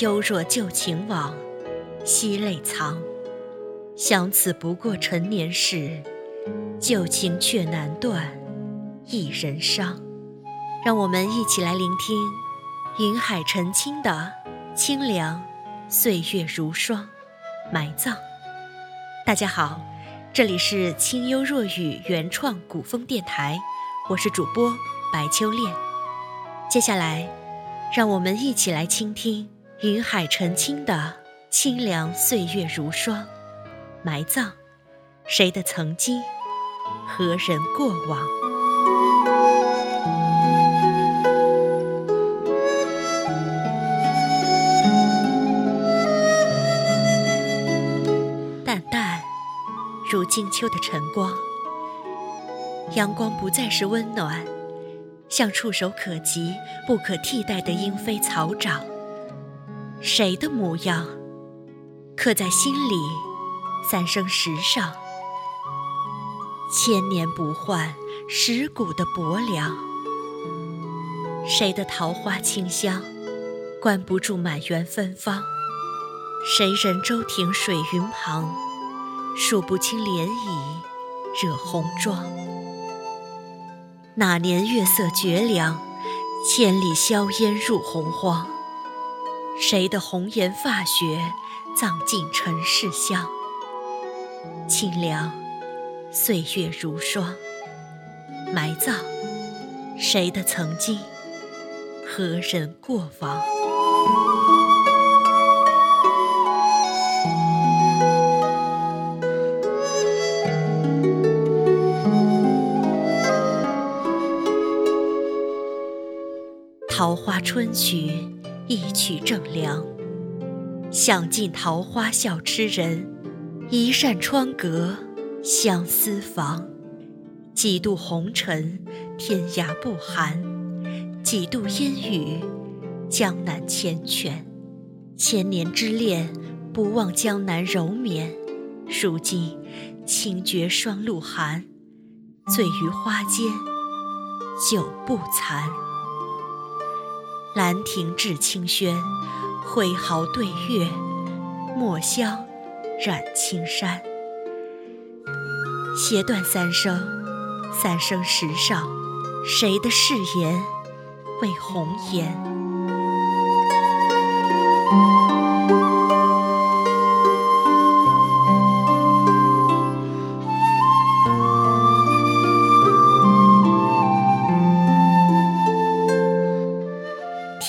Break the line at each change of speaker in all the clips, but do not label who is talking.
幽若旧情往，惜泪藏。相思不过陈年事，旧情却难断一人伤。让我们一起来聆听云海澄清的清凉，岁月如霜，埋葬。大家好，这里是清幽若雨原创古风电台，我是主播白秋恋。接下来，让我们一起来倾听云海澄清的清凉，岁月如霜。埋葬谁的曾经，何人过往？淡淡如金秋的晨光，阳光不再是温暖，像触手可及、不可替代的莺飞草长。谁的模样，刻在心里？三生石上，千年不换，蚀骨的薄凉。谁的桃花清香，关不住满园芬芳？谁人舟停水云旁，数不清涟漪惹红妆？那年月色绝凉，千里硝烟入洪荒。谁的红颜发雪，葬尽尘世香？清凉，岁月如霜。埋葬谁的曾经，何人过往？桃花春曲，一曲正凉。想尽桃花笑痴人。一扇窗隔相思房，几度红尘天涯不寒，几度烟雨江南缱绻。千年之恋不忘江南柔绵，如今清绝霜露寒，醉于花间酒不残。兰亭致清轩，挥毫对月，墨香。染青山，斜断三生，三生石上，谁的誓言为红颜？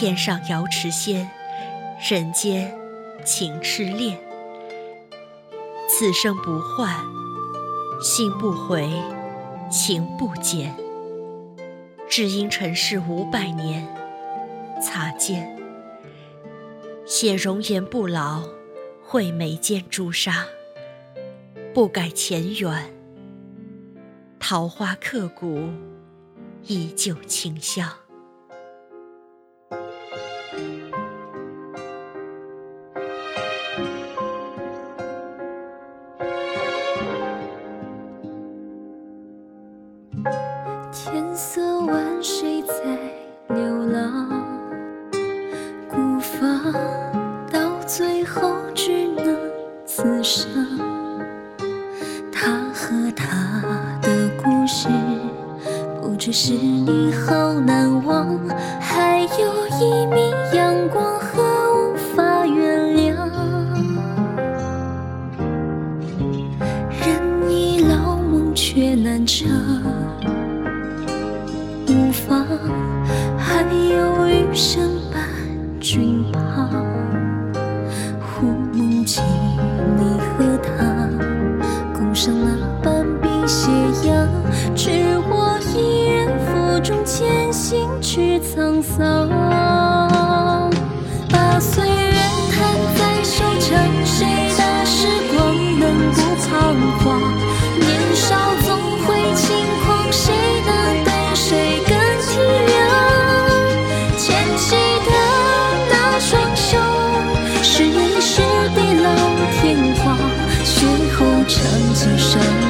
天上瑶池仙，人间情痴恋。此生不换，心不回，情不减。只因尘世五百年，擦肩。写容颜不老，绘眉间朱砂。不改前缘，桃花刻骨，依旧清香。
你好难忘，还有一米阳光和无法原谅。人已老，梦却难成。无妨还有余生去沧桑，把岁月摊在手掌，谁的时光能不彷徨？年少总会轻狂，谁能对谁更体谅？牵起的那双手，是你说地老天荒，血后长几生。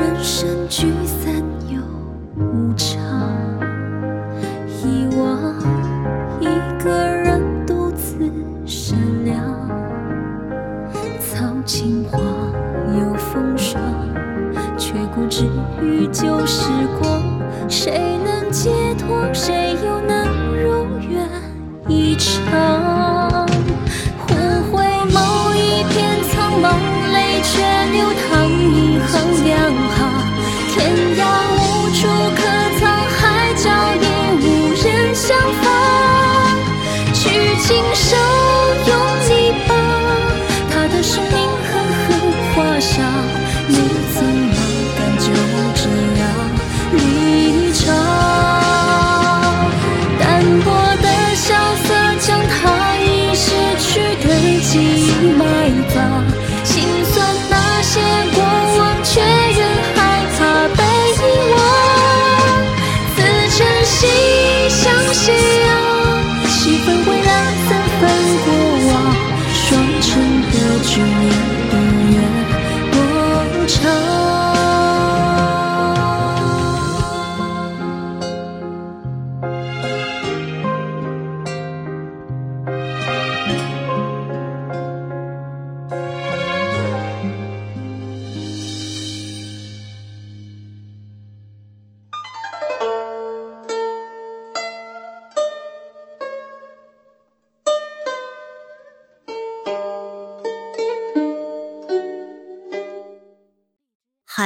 人生聚散。却流淌，一行两行。天涯无处可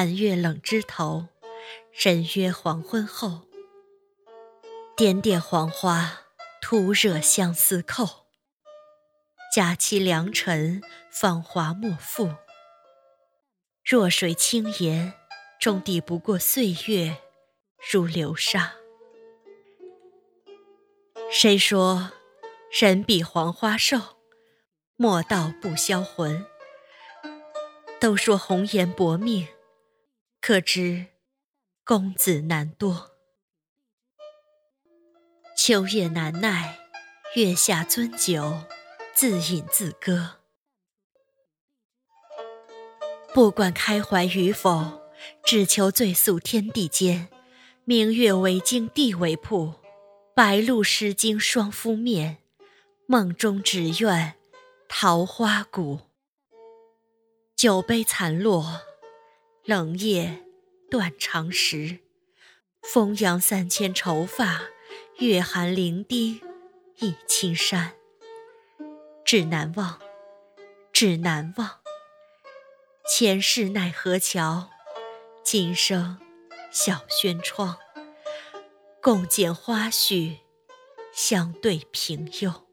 寒月冷枝头，人约黄昏后。点点黄花，徒惹相思扣。佳期良辰，芳华莫负。弱水轻盐，终抵不过岁月如流沙。谁说人比黄花瘦？莫道不销魂。都说红颜薄命。可知公子难多，秋夜难耐，月下樽酒，自饮自歌。不管开怀与否，只求醉宿天地间。明月为镜，地为铺，白露湿巾双敷面。梦中只愿桃花谷，酒杯残落。冷夜断肠时，风扬三千愁发，月寒零丁一青山。只难忘，只难忘，前世奈何桥，今生小轩窗。共剪花絮，相对平庸。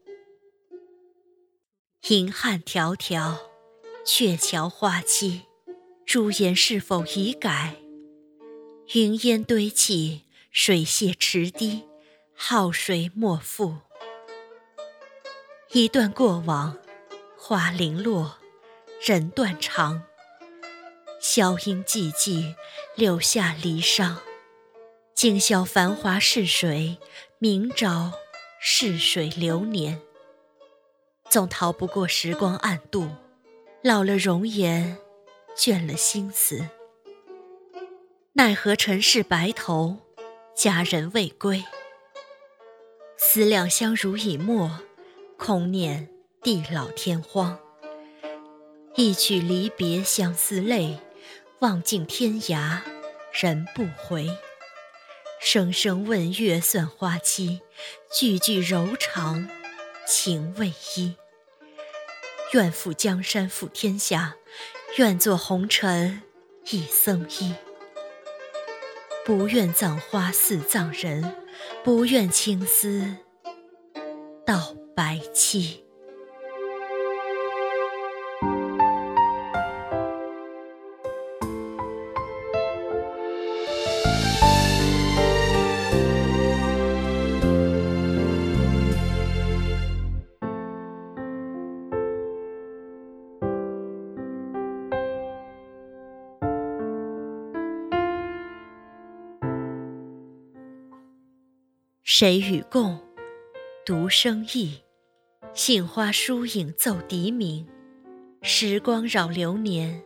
银汉迢迢，鹊桥花期。朱颜是否已改？云烟堆砌，水榭池堤，好水莫复。一段过往，花零落，人断肠。箫音寂寂，留下离殇。今宵繁华逝水，明朝逝水流年。总逃不过时光暗度，老了容颜。倦了心思，奈何尘世白头，佳人未归。思两相濡以沫，空念地老天荒。一曲离别相思泪，望尽天涯人不回。声声问月算花期，句句柔肠情未依。愿负江山负天下。愿做红尘一僧衣，不愿葬花似葬人，不愿青丝到白期。谁与共？独生意。杏花疏影奏笛鸣。时光扰流年，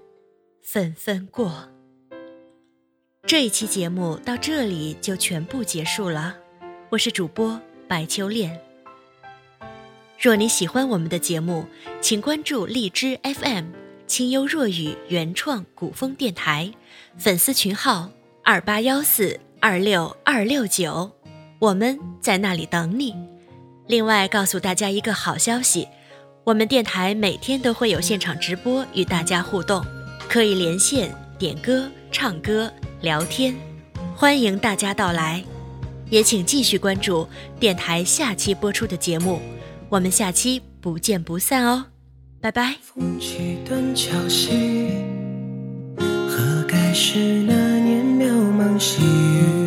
纷纷过。这一期节目到这里就全部结束了，我是主播白秋恋。若你喜欢我们的节目，请关注荔枝 FM 清幽若雨原创古风电台粉丝群号二八幺四二六二六九，我们在那里等你。另外，告诉大家一个好消息，我们电台每天都会有现场直播与大家互动，可以连线点歌、唱歌。聊天，欢迎大家到来，也请继续关注电台下期播出的节目，我们下期不见不散哦，拜拜。
风起断桥西，何该是那年渺茫细雨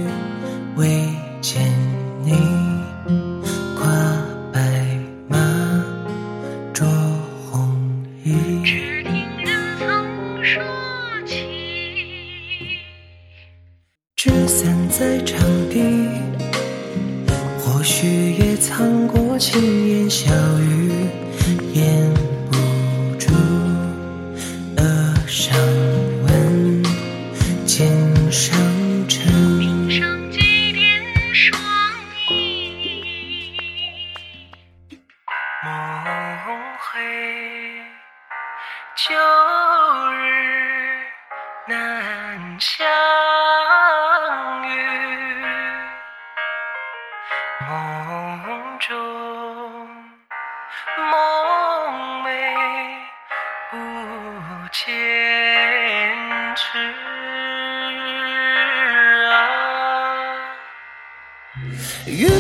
知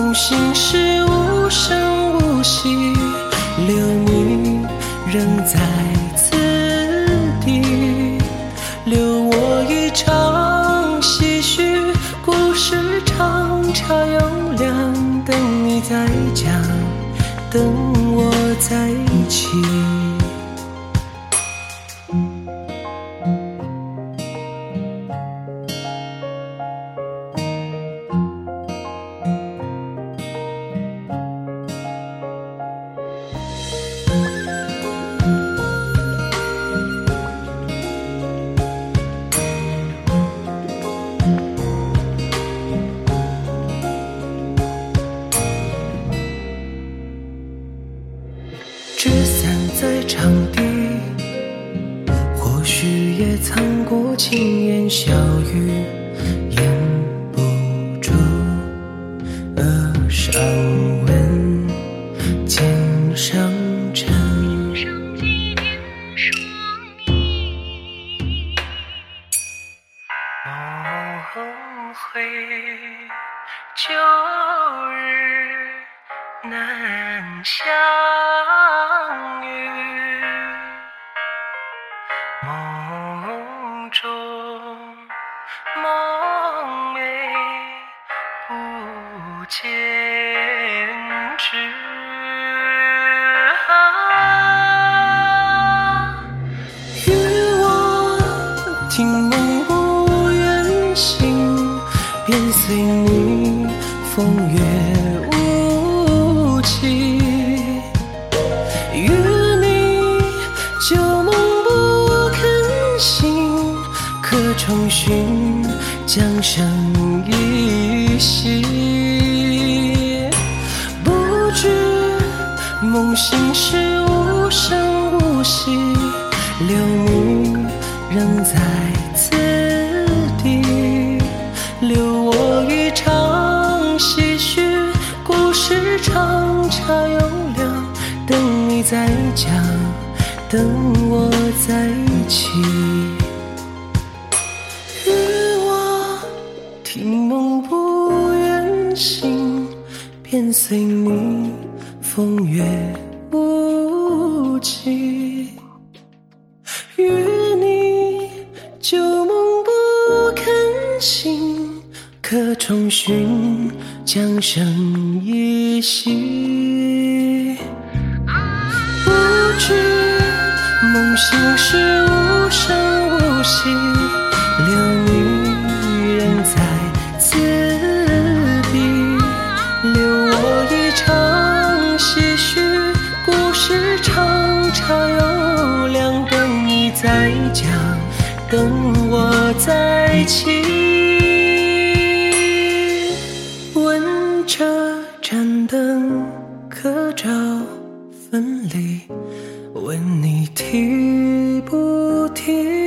梦醒时无声无息，留你仍在上梦醒时无声无息，留你仍在此地，留我一场唏嘘。故事长茶又凉，等你再讲，等我再起。与我听梦不愿醒，便随你风月无期。与你旧梦不肯醒，可重寻江声依稀。不知梦醒时你在讲，等我再起。问这盏灯可照分离？问你提不提？